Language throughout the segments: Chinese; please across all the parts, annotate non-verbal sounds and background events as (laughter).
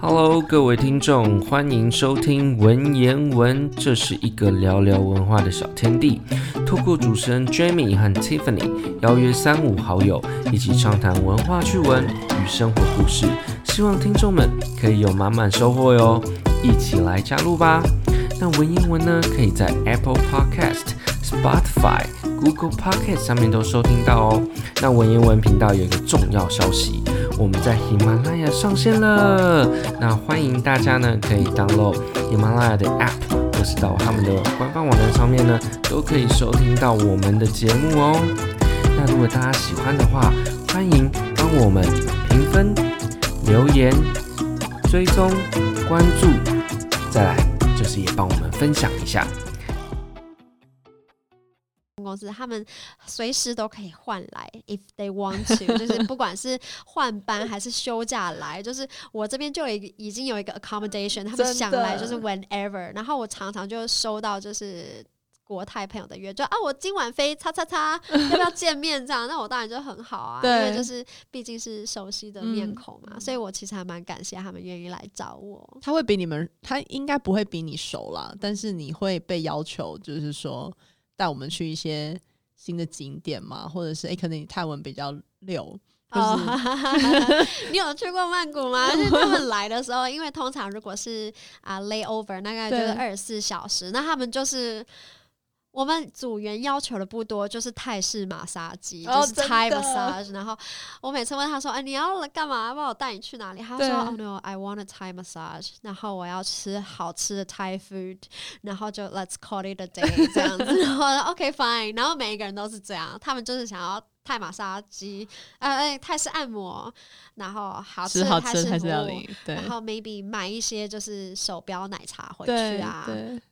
Hello，各位听众，欢迎收听文言文，这是一个聊聊文化的小天地。透过主持人 Jamie 和 Tiffany 邀约三五好友，一起畅谈文化趣闻与生活故事，希望听众们可以有满满收获哟！一起来加入吧。那文言文呢，可以在 Apple Podcast、Spotify、Google Podcast 上面都收听到哦。那文言文频道有一个重要消息。我们在喜马拉雅上线了，那欢迎大家呢可以 download 喜马拉雅的 app，或是到他们的官方网站上面呢，都可以收听到我们的节目哦。那如果大家喜欢的话，欢迎帮我们评分、留言、追踪、关注，再来就是也帮我们分享一下。公司他们随时都可以换来，if they want to，就是不管是换班还是休假来，就是我这边就有一个已经有一个 accommodation，他们想来就是 whenever。然后我常常就收到就是国泰朋友的约，就啊我今晚飞叉叉叉，(laughs) 要不要见面这样？那我当然就很好啊，因为就是毕竟是熟悉的面孔嘛，嗯、所以我其实还蛮感谢他们愿意来找我。他会比你们，他应该不会比你熟啦，但是你会被要求，就是说。带我们去一些新的景点嘛，或者是哎、欸，可能你泰文比较溜。哦，(laughs) 你有去过曼谷吗？就 (laughs) 是他们来的时候，因为通常如果是啊、uh, layover，大概就是二十四小时，那他们就是。我们组员要求的不多，就是泰式马杀鸡，就是 Thai massage。然后我每次问他说：“哎、欸，你要来干嘛？要不要我带你去哪里？”他说：“Oh no, I want a Thai massage。”然后我要吃好吃的 Thai food，然后就 Let's call it a day (laughs) 这样子。然后 OK fine，然后每一个人都是这样，他们就是想要。泰马杀鸡，呃，哎，泰式按摩，然后好吃的泰式服务，然后 maybe 买一些就是手表奶茶回去啊，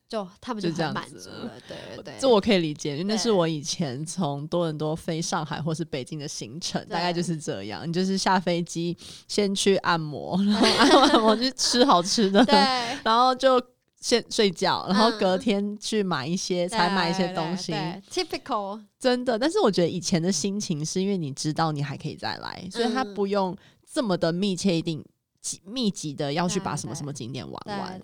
就他们就很满足了，对对对，这我可以理解，因为那是我以前从多伦多飞上海或是北京的行程，大概就是这样，你就是下飞机先去按摩，然后按完摩去吃好吃的，然后就。先睡觉，然后隔天去买一些，采、嗯、买一些东西。Typical，真的。但是我觉得以前的心情是因为你知道你还可以再来，嗯、所以他不用这么的密切，一定密集的要去把什么什么景点玩完。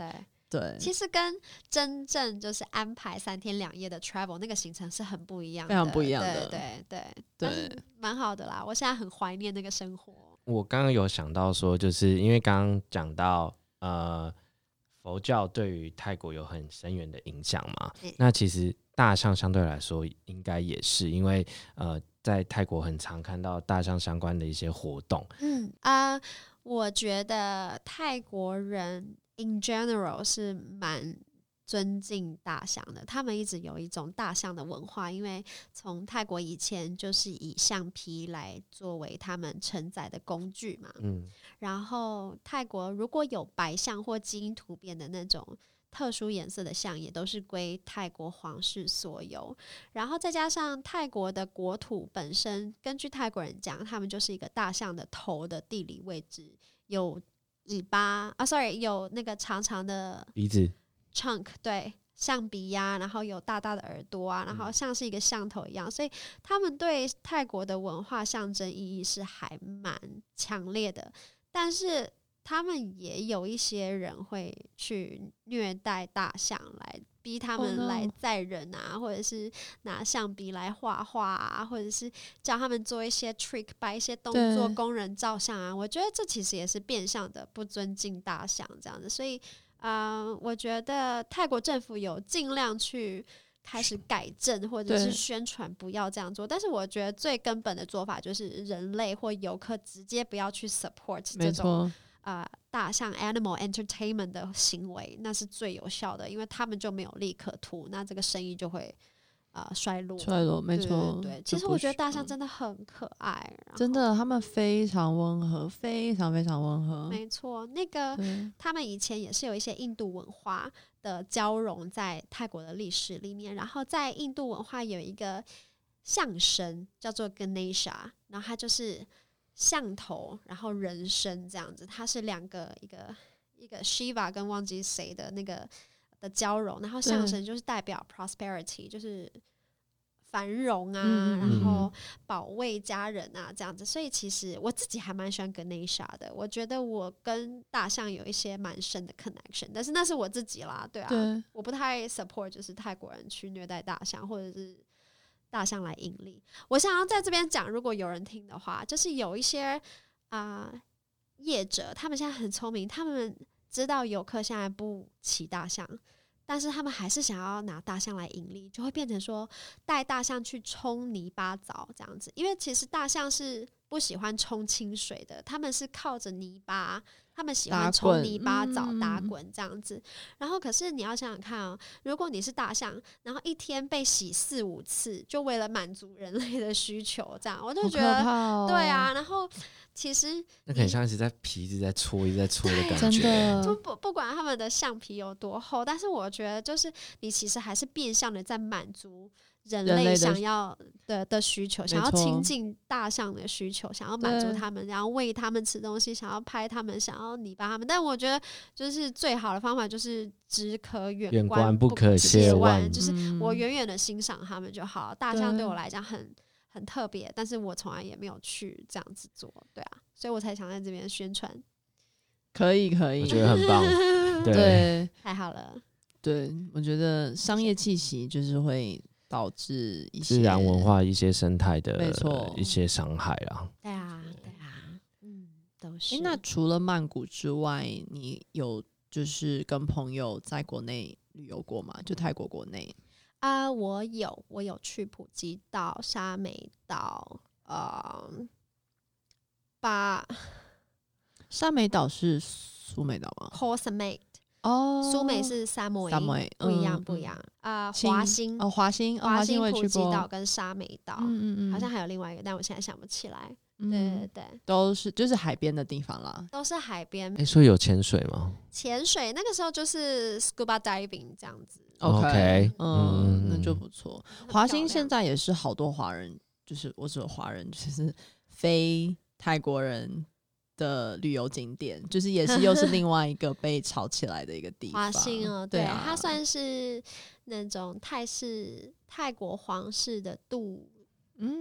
对，其实跟真正就是安排三天两夜的 travel 那个行程是很不一样的，非常不一样的。对对对，对，蛮好的啦。我现在很怀念那个生活。我刚刚有想到说，就是因为刚刚讲到呃。佛教对于泰国有很深远的影响嘛？嗯、那其实大象相对来说应该也是，因为呃，在泰国很常看到大象相关的一些活动。嗯啊、呃，我觉得泰国人 in general 是蛮。尊敬大象的，他们一直有一种大象的文化，因为从泰国以前就是以橡皮来作为他们承载的工具嘛。嗯，然后泰国如果有白象或基因突变的那种特殊颜色的象，也都是归泰国皇室所有。然后再加上泰国的国土本身，根据泰国人讲，他们就是一个大象的头的地理位置，有尾巴啊，sorry，有那个长长的鼻子。Chunk 对，象鼻呀，然后有大大的耳朵啊，然后像是一个象头一样，所以他们对泰国的文化象征意义是还蛮强烈的。但是他们也有一些人会去虐待大象，来逼他们来载人啊，或者是拿橡皮来画画啊，或者是教他们做一些 trick，摆一些动作供人照相啊。我觉得这其实也是变相的不尊敬大象这样子，所以。嗯，uh, 我觉得泰国政府有尽量去开始改正，或者是宣传不要这样做。但是我觉得最根本的做法就是人类或游客直接不要去 support 这种啊、呃、大象 animal entertainment 的行为，那是最有效的，因为他们就没有利可图，那这个生意就会。啊、呃，衰落，衰落，没错。对，其实我觉得大象真的很可爱，真的，他们非常温和，非常非常温和。没错，那个他们以前也是有一些印度文化的交融在泰国的历史里面。然后在印度文化有一个象神叫做 Ganesha，然后他就是象头，然后人身这样子，它是两个一个一个 Shiva 跟忘记谁的那个。的交融，然后象神就是代表 prosperity，、嗯、就是繁荣啊，嗯、然后保卫家人啊，这样子，所以其实我自己还蛮喜欢 Ganesha 的。我觉得我跟大象有一些蛮深的 connection，但是那是我自己啦，对啊，对我不太 support 就是泰国人去虐待大象，或者是大象来盈利。我想要在这边讲，如果有人听的话，就是有一些啊、业者，他们现在很聪明，他们知道游客现在不骑大象。但是他们还是想要拿大象来盈利，就会变成说带大象去冲泥巴澡这样子，因为其实大象是不喜欢冲清水的，他们是靠着泥巴。他们喜欢冲泥巴澡、打滚这样子，然后可是你要想想看哦，如果你是大象，然后一天被洗四五次，就为了满足人类的需求，这样我就觉得对啊。然后其实那很像是在皮一直在搓、一直在搓的感觉，就不不管他们的橡皮有多厚，但是我觉得就是你其实还是变相的在满足。人类想要的的需求，想要亲近大象的需求，想要满足他们，然后喂他们吃东西，想要拍他们，想要泥巴他们。但我觉得，就是最好的方法就是只可远观不可亵玩，就是我远远的欣赏他们就好。大象对我来讲很很特别，但是我从来也没有去这样子做，对啊，所以我才想在这边宣传。可以，可以，我觉得很棒，(laughs) 对，太好了。对，我觉得商业气息就是会。导致一些自然文化、一些生态的一些伤害啊。对啊，对啊，嗯，都是。欸，那除了曼谷之外，你有就是跟朋友在国内旅游过吗？就泰国国内啊。呃，我有，我有去普吉岛、沙美岛，呃，把沙美岛是苏美岛吗？Koh 哦，苏美是沙美，不一样，不一样。啊，华兴哦，华兴，华兴普吉岛跟沙美岛，嗯嗯好像还有另外一个，但我现在想不起来。对对对，都是就是海边的地方啦，都是海边。哎，所以有潜水吗？潜水那个时候就是 scuba diving 这样子。OK，嗯，那就不错。华兴现在也是好多华人，就是我说华人，就是非泰国人。的旅游景点，就是也是又是另外一个被炒起来的一个地方。华欣哦，对，啊、它算是那种泰式泰国皇室的度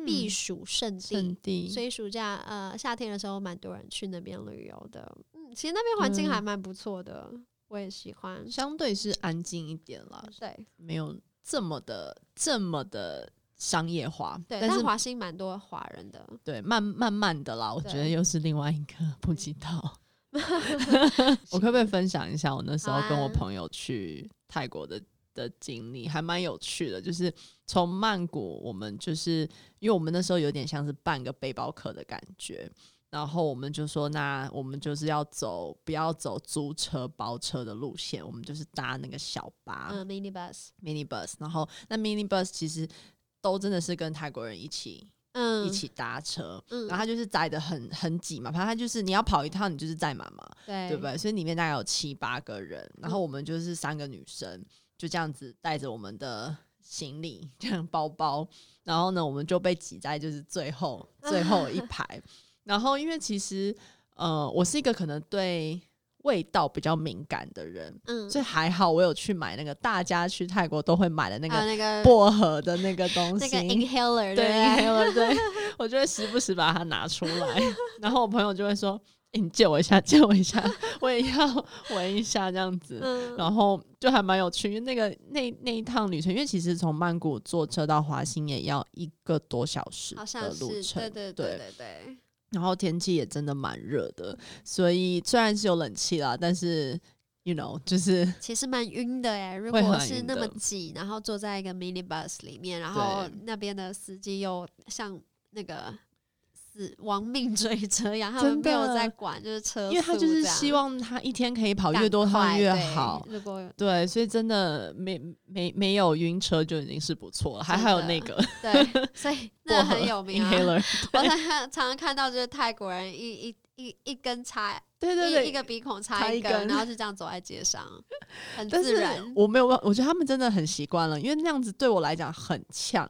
避暑胜地，嗯、地所以暑假呃夏天的时候，蛮多人去那边旅游的。嗯，其实那边环境还蛮不错的，嗯、我也喜欢。相对是安静一点了，对，没有这么的这么的。商业化，对，但是华兴蛮多华人的，对，慢慢慢的啦，我觉得又是另外一个不知道。(laughs) (laughs) 我可不可以分享一下我那时候跟我朋友去泰国的的经历，还蛮有趣的。就是从曼谷，我们就是因为我们那时候有点像是半个背包客的感觉，然后我们就说，那我们就是要走，不要走租车包车的路线，我们就是搭那个小巴，嗯，mini bus，mini bus，然后那 mini bus 其实。都真的是跟泰国人一起，嗯，一起搭车，嗯，然后他就是载的很很挤嘛，反正他就是你要跑一趟，你就是载满嘛，对，对不对？所以里面大概有七八个人，然后我们就是三个女生，就这样子带着我们的行李，这样包包，然后呢，我们就被挤在就是最后最后一排，(laughs) 然后因为其实，呃，我是一个可能对。味道比较敏感的人，嗯，所以还好我有去买那个大家去泰国都会买的那个薄荷的那个东西，那个 inhaler，对 inhaler，对，(laughs) 我就会时不时把它拿出来，然后我朋友就会说：“欸，你借我一下，借我一下，我也要闻一下这样子。”然后就还蛮有趣，因为那个那那一趟旅程，因为其实从曼谷坐车到华兴也要一个多小时的路程，对对对对对。然后天气也真的蛮热的，所以虽然是有冷气啦，但是，you know，就是其实蛮晕的哎。如果是那么挤，然后坐在一个 mini bus 里面，然后那边的司机又像那个。死亡命追车一样，他们没有在管，就是车，因为他就是希望他一天可以跑越多趟越好。对，所以真的没没没有晕车就已经是不错了，还还有那个对，所以 (laughs) 那很有名啊。(laughs) 我常常看到就是泰国人一一一一根插，对对对，一个鼻孔插一根，然后就这样走在街上，很自然。我没有办，我觉得他们真的很习惯了，因为那样子对我来讲很呛。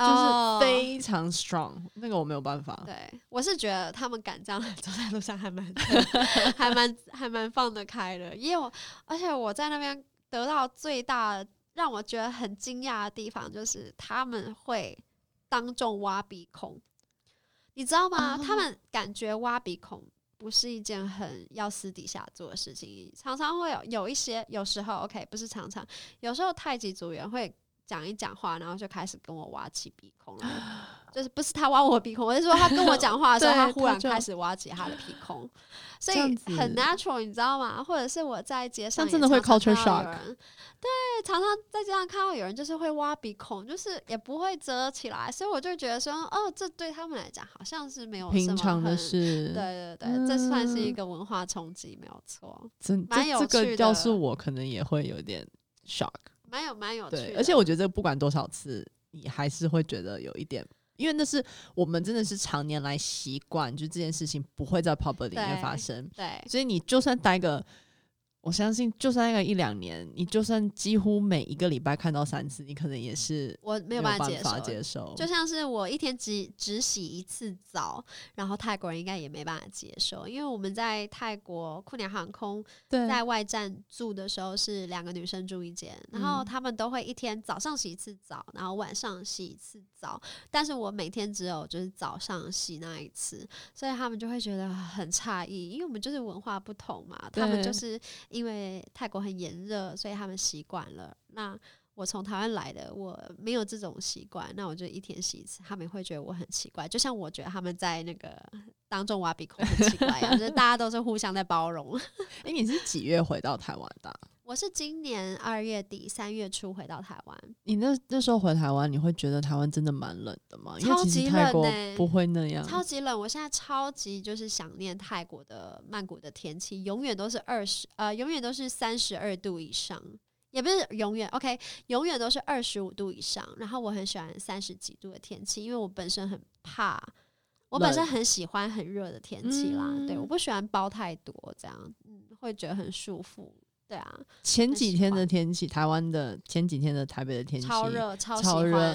就是非常 strong，那个我没有办法。对，我是觉得他们敢这样走在路上还蛮，(laughs) 还蛮还蛮放得开的。因为我，而且我在那边得到最大让让我觉得很惊讶的地方，就是他们会当众挖鼻孔，你知道吗？他们感觉挖鼻孔不是一件很要私底下做的事情，常常会有有一些，有时候 OK，不是常常，有时候太极组员会讲一讲话，然后就开始跟我挖起鼻孔了。(gasps) 就是不是他挖我鼻孔，我是说他跟我讲话的时候，(laughs) 他忽然开始挖起他的鼻孔，(laughs) 所以很 natural，你知道吗？或者是我在街上也常常看到有人，对，常常在街上看到有人就是会挖鼻孔，就是也不会遮起来，所以我就觉得说，哦，这对他们来讲好像是没有什么很平常的事，对对对，嗯、这算是一个文化冲击，没有错，真蛮有趣的。这个要是我可能也会有点 shock，蛮有蛮有趣的，而且我觉得不管多少次，你还是会觉得有一点。因为那是我们真的是常年来习惯，就这件事情不会在 public 里面发生，对，对，所以你就算待个。我相信，就算那个一两年，你就算几乎每一个礼拜看到三次，你可能也是我没有办法接受。接受就像是我一天只只洗一次澡，然后泰国人应该也没办法接受，因为我们在泰国库鸟航空在外站住的时候是两个女生住一间，然后他们都会一天早上洗一次澡，然后晚上洗一次澡，但是我每天只有就是早上洗那一次，所以他们就会觉得很诧异，因为我们就是文化不同嘛，他们就是。因为泰国很炎热，所以他们习惯了。那我从台湾来的，我没有这种习惯，那我就一天洗一次，他们会觉得我很奇怪。就像我觉得他们在那个当众挖鼻孔很奇怪一样，就大家都是互相在包容。(laughs) 诶、你是几月回到台湾的？我是今年二月底三月初回到台湾。你那那时候回台湾，你会觉得台湾真的蛮冷的吗？超级冷呢，不会那样。超级冷，我现在超级就是想念泰国的曼谷的天气，永远都是二十呃，永远都是三十二度以上，也不是永远 OK，永远都是二十五度以上。然后我很喜欢三十几度的天气，因为我本身很怕，我本身很喜欢很热的天气啦。嗯、对，我不喜欢包太多，这样嗯，会觉得很束缚。对啊，前几天的天气，台湾的前几天的台北的天气超热，超超热，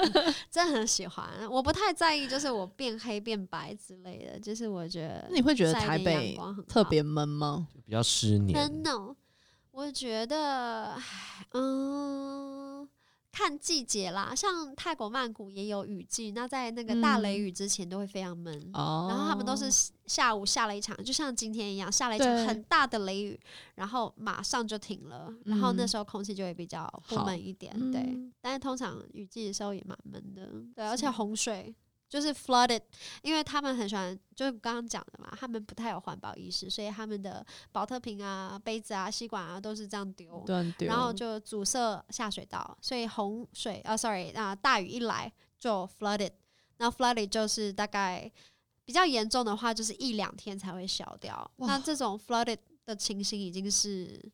(laughs) 真的很喜欢。我不太在意，就是我变黑变白之类的，就是我觉得。你会觉得台北特别闷吗？比较湿黏。No，，我觉得，嗯。看季节啦，像泰国曼谷也有雨季，那在那个大雷雨之前都会非常闷，嗯、然后他们都是下午下了一场，就像今天一样下了一场很大的雷雨，然后马上就停了，嗯、然后那时候空气就会比较不闷一点，对。嗯、但是通常雨季的时候也蛮闷的，对，而且洪水。就是 flooded，因为他们很喜欢，就是刚刚讲的嘛，他们不太有环保意识，所以他们的保特瓶啊、杯子啊、吸管啊都是这样丢，然后就阻塞下水道，所以洪水啊，sorry 啊，大雨一来就 flooded，那 flooded 就是大概比较严重的话，就是一两天才会消掉。那这种 flooded 的情形已经是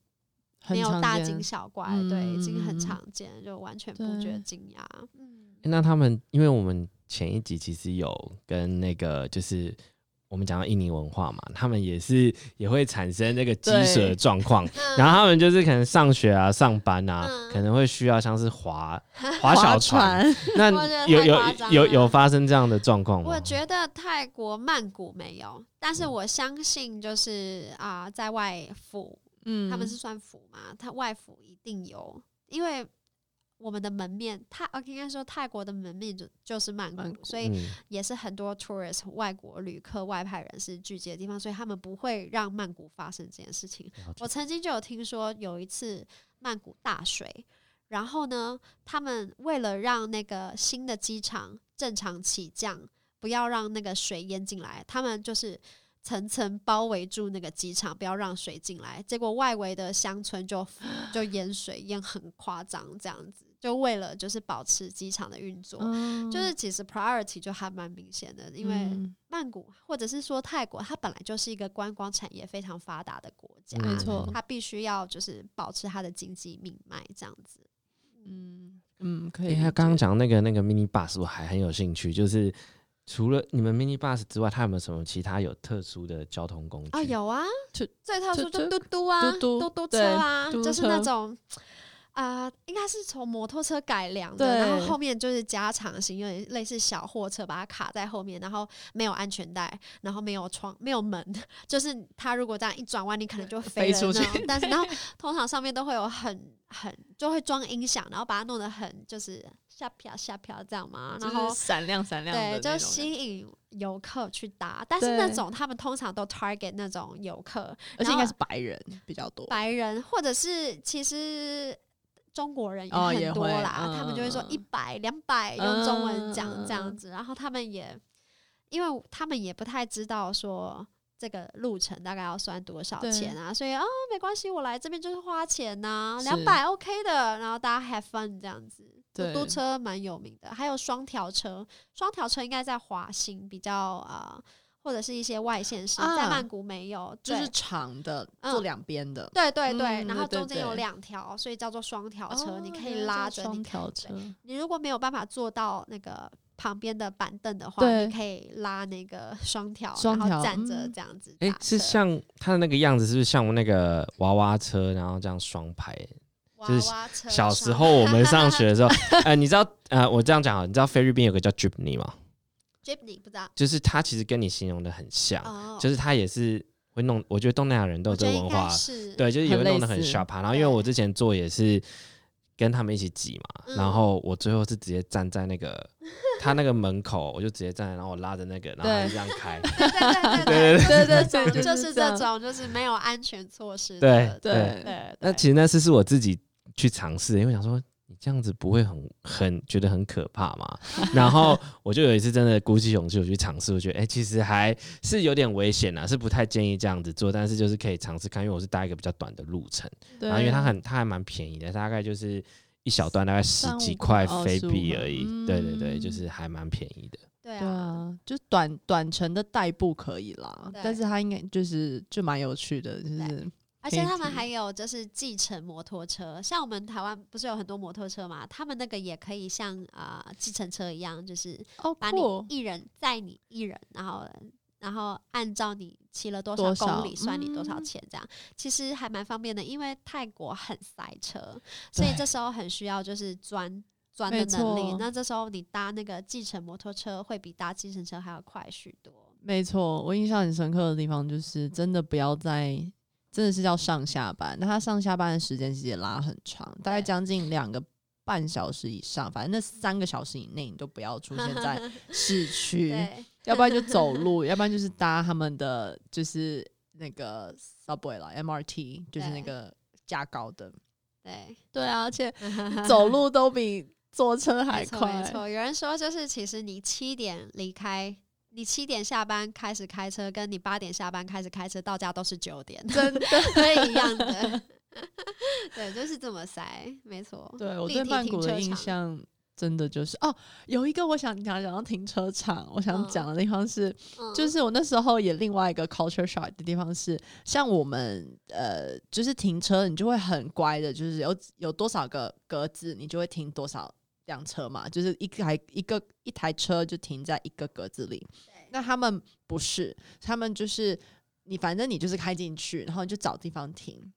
没有大惊小怪，对，已经很常见，就完全不觉得惊讶。嗯，那他们因为我们。前一集其实有跟那个，就是我们讲到印尼文化嘛，他们也是也会产生那个积水的状况，(laughs) 然后他们就是可能上学啊、上班啊，嗯、可能会需要像是划 (laughs) 划小船，船那 (laughs) 有有有有发生这样的状况吗？我觉得泰国曼谷没有，但是我相信就是啊、呃，在外府，嗯，他们是算府嘛，他外府一定有，因为。我们的门面，泰，应该说泰国的门面就就是曼谷，谷所以也是很多 tourist 外国旅客、外派人士聚集的地方，所以他们不会让曼谷发生这件事情。我曾经就有听说有一次曼谷大水，然后呢，他们为了让那个新的机场正常起降，不要让那个水淹进来，他们就是。层层包围住那个机场，不要让水进来。结果外围的乡村就 (laughs) 就淹水，淹很夸张，这样子就为了就是保持机场的运作，嗯、就是其实 priority 就还蛮明显的。因为曼谷或者是说泰国，它本来就是一个观光产业非常发达的国家，没错，它必须要就是保持它的经济命脉这样子。嗯嗯，可以。他刚刚讲那个那个 mini bus，我还很有兴趣，就是。除了你们 mini bus 之外，它有没有什么其他有特殊的交通工具？啊，有啊，最特殊就嘟嘟啊，嘟嘟车啊，就是那种，啊、呃，应该是从摩托车改良的，然后后面就是加长型，有点类似小货车，把它卡在后面，然后没有安全带，然后没有窗，没有门，就是它如果这样一转弯，你可能就飞，飞出去。但是 (laughs) 然后通常上面都会有很很就会装音响，然后把它弄得很就是下飘下飘这样嘛，然后闪亮闪亮，对，就吸引游客去搭。但是那种他们通常都 target 那种游客，而且应该是白人比较多，白人或者是其实。中国人也很多啦，哦嗯、他们就会说一百、两百用中文讲这样子，嗯、然后他们也，因为他们也不太知道说这个路程大概要算多少钱啊，所以啊、哦、没关系，我来这边就是花钱呐、啊，两百 OK 的，然后大家 have fun 这样子。嘟嘟车蛮有名的，还有双条车，双条车应该在华兴比较啊。呃或者是一些外县市，在曼谷没有，就是长的，坐两边的，对对对，然后中间有两条，所以叫做双条车，你可以拉着双条车。你如果没有办法坐到那个旁边的板凳的话，你可以拉那个 (laughs) 双条，然后站着这样子。哎，是像它的那个样子，是不是像我们那个娃娃车，然后这样双排？就是小时候我们上学的时候，(laughs) 呃，你知道，呃，我这样讲啊，你知道菲律宾有个叫 Jeepney 吗？Jeepney 不知道，就是他其实跟你形容的很像，就是他也是会弄。我觉得东南亚人都有这个文化，对，就是也会弄得很 sharp。然后因为我之前做也是跟他们一起挤嘛，然后我最后是直接站在那个 (laughs) 他那个门口，我就直接站在，然后我拉着那个，然后就这样开。对对对对对对，就是这种，就是没有安全措施。对对对。那其实那次是我自己去尝试，因为想说。你这样子不会很很觉得很可怕吗？(laughs) 然后我就有一次真的鼓起勇气我去尝试，我觉得哎、欸，其实还是有点危险啊，是不太建议这样子做。但是就是可以尝试看，因为我是搭一个比较短的路程，对然后因为它很它还蛮便宜的，大概就是一小段大概十几块飞币而已。哦、对对对，就是还蛮便宜的。对啊，就短短程的代步可以啦，但是它应该就是就蛮有趣的，就是。而且他们还有就是计程摩托车，像我们台湾不是有很多摩托车嘛？他们那个也可以像啊计程车一样，就是把你一人载你一人，然后然后按照你骑了多少公里算你多少钱，这样其实还蛮方便的。因为泰国很塞车，所以这时候很需要就是钻钻的能力。那这时候你搭那个计程摩托车会比搭计程车还要快许多。没错，我印象很深刻的地方就是真的不要再。真的是叫上下班，那他上下班的时间其实也拉很长，大概将近两个半小时以上。反正那三个小时以内，你都不要出现在 (laughs) 市区，要不然就走路，要不然就是搭他们的就是那个 subway 啦，MRT，就是那个加高的。对对啊，而且 (laughs) 走路都比坐车还快。没错，有人说就是其实你七点离开。你七点下班开始开车，跟你八点下班开始开车到家都是九点，真的对一样的。对，就是这么塞，没错。对，我对曼谷的印象真的就是哦，有一个我想讲讲到停车场，我想讲的地方是，嗯、就是我那时候也另外一个 culture shock 的地方是，像我们呃，就是停车你就会很乖的，就是有有多少个格子，你就会停多少。辆车嘛，就是一台一个一台车就停在一个格子里。那他们不是，他们就是你，反正你就是开进去，然后你就找地方停。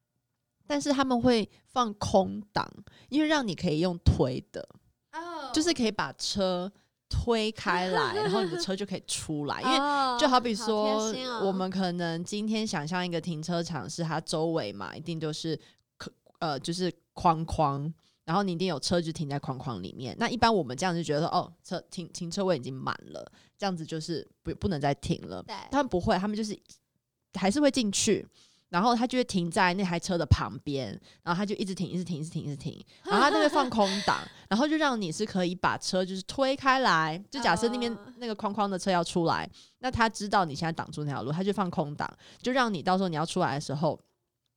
但是他们会放空档，因为让你可以用推的，哦、就是可以把车推开来，然后你的车就可以出来。(laughs) 因为就好比说，哦、我们可能今天想象一个停车场，是它周围嘛，一定都是可呃，就是框框。然后你一定有车就停在框框里面。那一般我们这样就觉得说，哦，车停停车位已经满了，这样子就是不不能再停了。对他们不会，他们就是还是会进去，然后他就会停在那台车的旁边，然后他就一直停，一直停，一直停，一直停。(laughs) 然后他就会放空档，然后就让你是可以把车就是推开来。就假设那边那个框框的车要出来，那他知道你现在挡住那条路，他就放空档，就让你到时候你要出来的时候。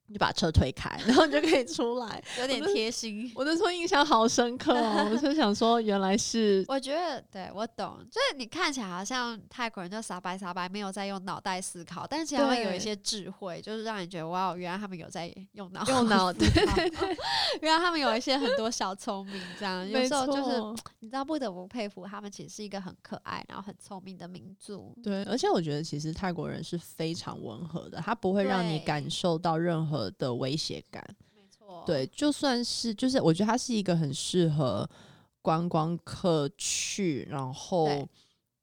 你把车推开，然后你就可以出来，有点贴心。我那时候印象好深刻哦，我就想说，原来是。我觉得，对我懂，就是你看起来好像泰国人就傻白傻白，没有在用脑袋思考，但是其实他们有一些智慧，就是让你觉得哇，原来他们有在用脑，用脑，对，(laughs) 原来他们有一些很多小聪明，这样有时候就是你知道，不得不佩服他们，其实是一个很可爱，然后很聪明的民族。对，而且我觉得其实泰国人是非常温和的，他不会让你感受到任何。的威胁感，没错，错，对，就算是就是我觉得它是一个很适合观光客去，然后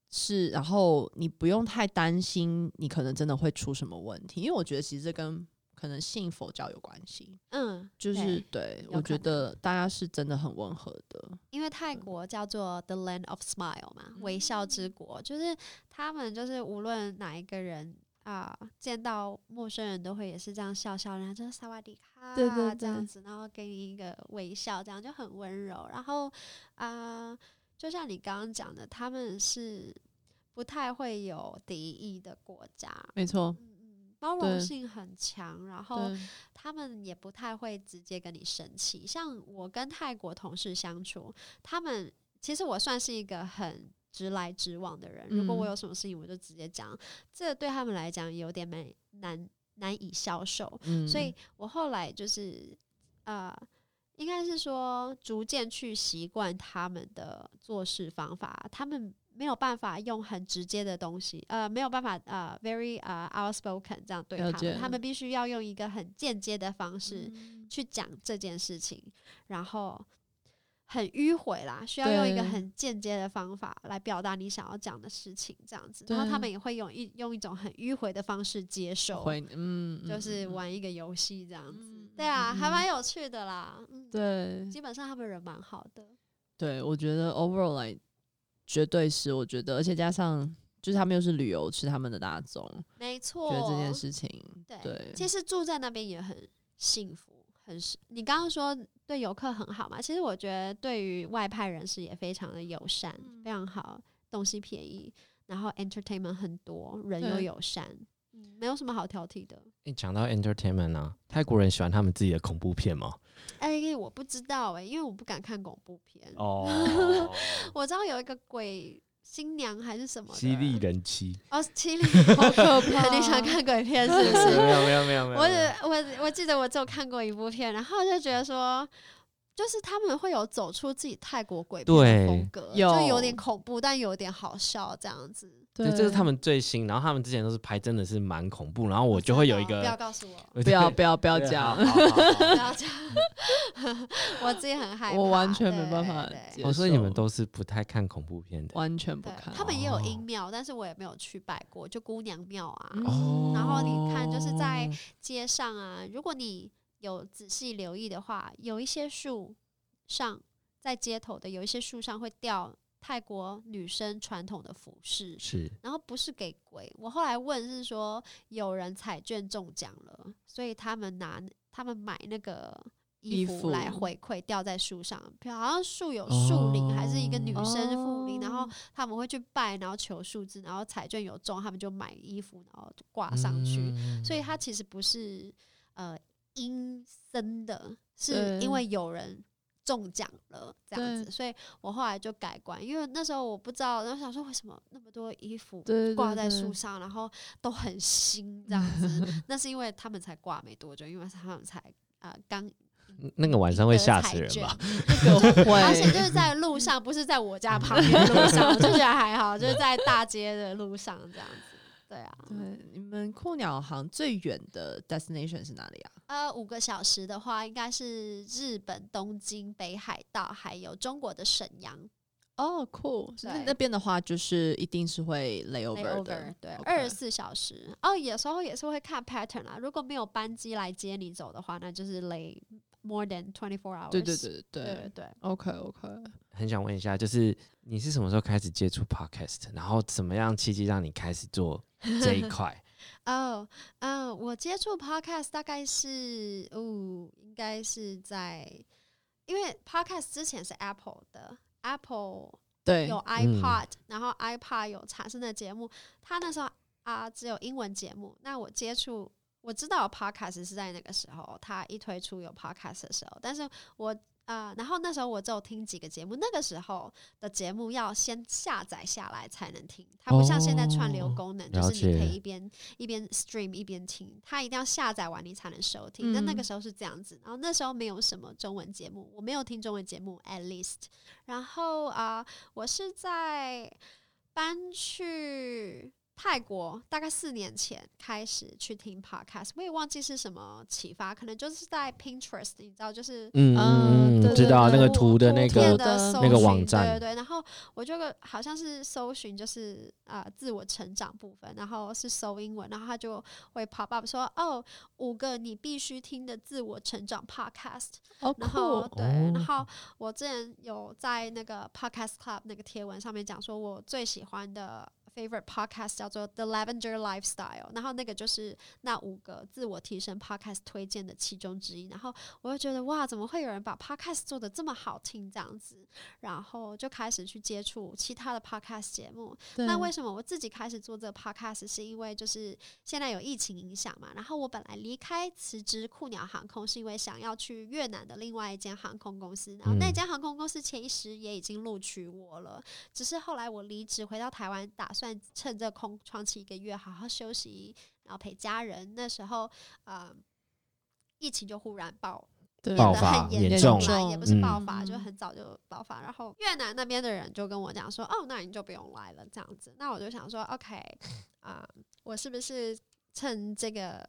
是然后你不用太担心你可能真的会出什么问题，因为我觉得其实这跟可能信佛教有关系，嗯，就是对，我觉得大家是真的很温和的，因为泰国叫做 The Land of Smile 嘛，微笑之国，就是他们就是无论哪一个人啊，见到陌生人都会也是这样笑笑，然后就是萨瓦迪卡，对对对，这样子，然后给你一个微笑，这样就很温柔。然后啊，就像你刚刚讲的，他们是不太会有敌意的国家，没错。包容性很强，然后他们也不太会直接跟你生气。像我跟泰国同事相处，他们其实我算是一个很直来直往的人。如果我有什么事情，我就直接讲。这对他们来讲有点难难难以消受，所以我后来就是呃，应该是说逐渐去习惯他们的做事方法。他们。没有办法用很直接的东西，呃，没有办法，呃，very 呃、uh, outspoken 这样对他们，他们必须要用一个很间接的方式去讲这件事情，嗯、然后很迂回啦，需要用一个很间接的方法来表达你想要讲的事情，这样子，然后他们也会用一用一种很迂回的方式接受，嗯，就是玩一个游戏这样子，嗯、对啊，还蛮有趣的啦，嗯、对，基本上他们人蛮好的，对，我觉得 overall 来。绝对是，我觉得，而且加上就是他们又是旅游，是他们的大众，没错。觉得这件事情，对，对。其实住在那边也很幸福，很是。你刚刚说对游客很好嘛？其实我觉得对于外派人士也非常的友善，嗯、非常好，东西便宜，然后 entertainment 很多，人又友善。没有什么好挑剔的。你讲到 entertainment 呢、啊？泰国人喜欢他们自己的恐怖片吗？哎、欸，我不知道哎、欸，因为我不敢看恐怖片。哦，(laughs) 我知道有一个鬼新娘还是什么？凄厉人妻。哦，凄厉，(laughs) 好可怕！你想看鬼片是不是？没有没有没有没有。我我我记得我只有看过一部片，然后就觉得说。就是他们会有走出自己泰国鬼片的风格，有就有点恐怖，但有点好笑这样子。对，这是他们最新。然后他们之前都是拍，真的是蛮恐怖。然后我就会有一个，不要告诉我，(laughs) 不要不要不要讲，(laughs) 不要讲，我自己很害怕，我完全没办法。我说你们都是不太看恐怖片的，完全不看。他们也有阴庙，但是我也没有去拜过，就姑娘庙啊。然后你看，就是在街上啊，如果你。有仔细留意的话，有一些树上，在街头的有一些树上会掉泰国女生传统的服饰，是。然后不是给鬼，我后来问是说有人彩券中奖了，所以他们拿他们买那个衣服来回馈，掉在树上，好像树有树龄，哦、还是一个女生福龄，哦、然后他们会去拜，然后求数字，然后彩券有中，他们就买衣服，然后挂上去，嗯、所以它其实不是呃。阴森的，是因为有人中奖了这样子，所以我后来就改观，因为那时候我不知道，然后想说为什么那么多衣服挂在树上，然后都很新这样子，(laughs) 那是因为他们才挂没多久，因为他们才啊刚那个晚上会吓死人吧？那个而且就是在路上，不是在我家旁边的路上，就觉得还好，就是在大街的路上这样子。对啊，对，你们酷鸟航最远的 destination 是哪里啊？呃，五个小时的话，应该是日本东京、北海道，还有中国的沈阳。哦，酷！那那边的话，就是一定是会 layover 的，对，二十四小时。哦，有时候也是会看 pattern 啊，如果没有班机来接你走的话，那就是 lay more than twenty four hours。对对对对对对对。OK OK。很想问一下，就是你是什么时候开始接触 podcast？然后怎么样契机让你开始做？这一块 (laughs) 哦，嗯，我接触 podcast 大概是，哦，应该是在，因为 podcast 之前是 Apple 的，Apple 对有 iPod，嗯，然后 iPod 有产生的节目，它那时候啊只有英文节目。那我接触，我知道 podcast 是在那个时候，它一推出有 podcast 的时候，但是我。啊、呃，然后那时候我只有听几个节目，那个时候的节目要先下载下来才能听，它不像现在串流功能，哦、就是你可以一边一边 stream 一边听，它一定要下载完你才能收听。那、嗯、那个时候是这样子，然后那时候没有什么中文节目，我没有听中文节目，at least。然后啊、呃，我是在搬去泰国大概四年前开始去听 podcast，我也忘记是什么启发，可能就是在 Pinterest，你知道，就是嗯知道那个图的那个那个网站，对对对。然后我这个好像是搜寻，就是啊、呃、自我成长部分，然后是搜英文，然后他就会 pop up 说哦，五个你必须听的自我成长 podcast。哦，然后对，哦、然后我之前有在那个 podcast club 那个贴文上面讲说，我最喜欢的。Favorite podcast 叫做 The Lavender Lifestyle，然后那个就是那五个自我提升 podcast 推荐的其中之一。然后我就觉得哇，怎么会有人把 podcast 做的这么好听这样子？然后就开始去接触其他的 podcast 节目。那为什么我自己开始做这个 podcast？是因为就是现在有疫情影响嘛。然后我本来离开辞职酷鸟航空，是因为想要去越南的另外一间航空公司。然后那间航空公司前一时也已经录取我了，只是后来我离职回到台湾，打算。算趁这空窗期一个月好好休息，然后陪家人。那时候，呃，疫情就忽然爆，对变得很严重，重也不是爆发，嗯、就很早就爆发。然后越南那边的人就跟我讲说：“哦，那你就不用来了。”这样子，那我就想说：“OK，啊、呃，我是不是趁这个？”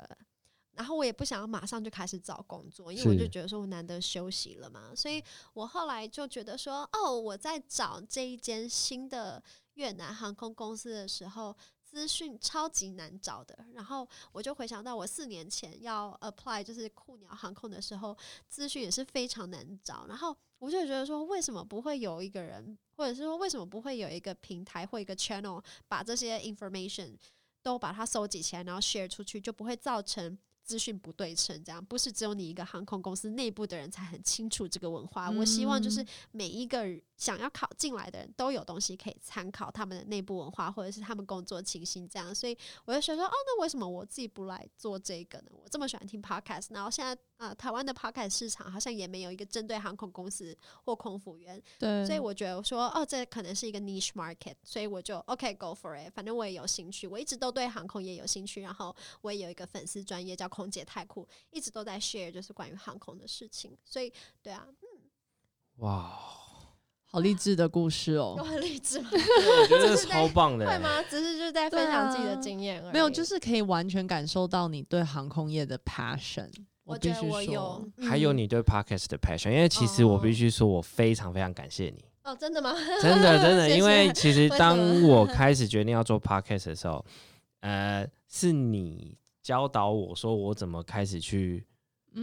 然后我也不想要马上就开始找工作，因为我就觉得说我难得休息了嘛，所以我后来就觉得说：“哦，我在找这一间新的。”越南航空公司的时候，资讯超级难找的。然后我就回想到我四年前要 apply 就是酷鸟航空的时候，资讯也是非常难找。然后我就觉得说，为什么不会有一个人，或者是说为什么不会有一个平台或一个 channel 把这些 information 都把它收集起来，然后 share 出去，就不会造成。资讯不对称，这样不是只有你一个航空公司内部的人才很清楚这个文化。嗯、我希望就是每一个想要考进来的人都有东西可以参考他们的内部文化，或者是他们工作情形这样。所以我就想说，哦，那为什么我自己不来做这个呢？我这么喜欢听 podcast，然后现在啊、呃，台湾的 podcast 市场好像也没有一个针对航空公司或空服员，对，所以我觉得我说，哦，这可能是一个 niche market，所以我就 OK go for it。反正我也有兴趣，我一直都对航空业有兴趣，然后我也有一个粉丝专业叫。空姐太酷，一直都在 share 就是关于航空的事情，所以对啊，嗯，哇，好励志的故事哦，有很励志吗？我觉得超棒的，会吗？只是就是在分享自己的经验而已，没有，就是可以完全感受到你对航空业的 passion。我必须说有，还有你对 podcast 的 passion，因为其实我必须说，我非常非常感谢你。哦，真的吗？(laughs) 真的真的，因为其实当我开始决定要做 podcast 的时候，呃，是你。教导我说我怎么开始去，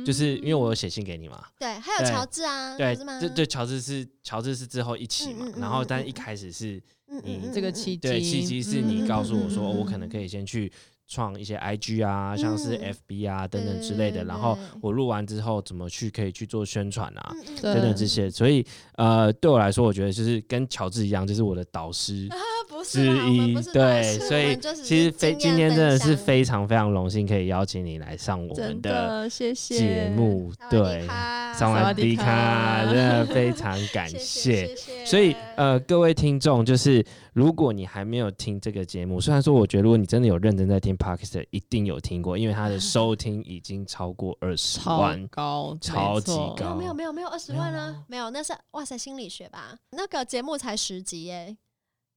就是因为我有写信给你嘛。对，还有乔治啊，对，对，对，乔治是乔治是之后一起嘛，然后但一开始是你这个契机，对，契机是你告诉我说我可能可以先去创一些 IG 啊，像是 FB 啊等等之类的，然后我录完之后怎么去可以去做宣传啊等等这些，所以呃对我来说，我觉得就是跟乔治一样，就是我的导师。(laughs) 之一对，所以其实非今天真的是非常非常荣幸可以邀请你来上我们的节目，对，萨瓦迪卡，真的非常感谢。所以呃，各位听众，就是如果你还没有听这个节目，虽然说我觉得如果你真的有认真在听 Podcast，一定有听过，因为它的收听已经超过二十万，高，超级高，没有没有没有二十万啊，没有，那是哇塞心理学吧？那个节目才十集耶。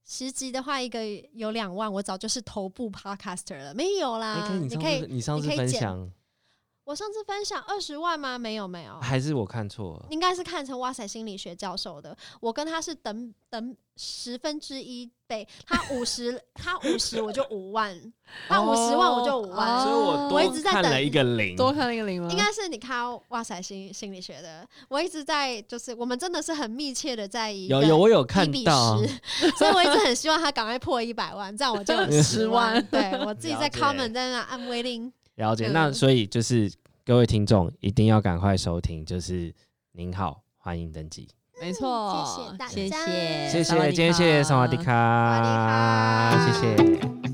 十集的话，一个有两万，我早就是头部 podcaster 了。没有啦，你可以，你上次分享，我上次分享二十万吗？没有，没有，还是我看错了？应该是看成哇塞心理学教授的。我跟他是等等十分之一倍，他五十，他五十，我就五万，他五十万我就五万，所以我多看了一个零，多看了一个零吗？应该是你看哇塞心心理学的，我一直在就是我们真的是很密切的在一有有我有看到，所以我一直很希望他赶快破一百万，这样我就有 (laughs) 十万。对我自己在 comment 在那 I'm waiting。了解，那所以就是各位听众一定要赶快收听，就是您好，欢迎登机。没错，谢谢大家，谢谢，谢谢，今天谢谢萨瓦迪卡，谢谢。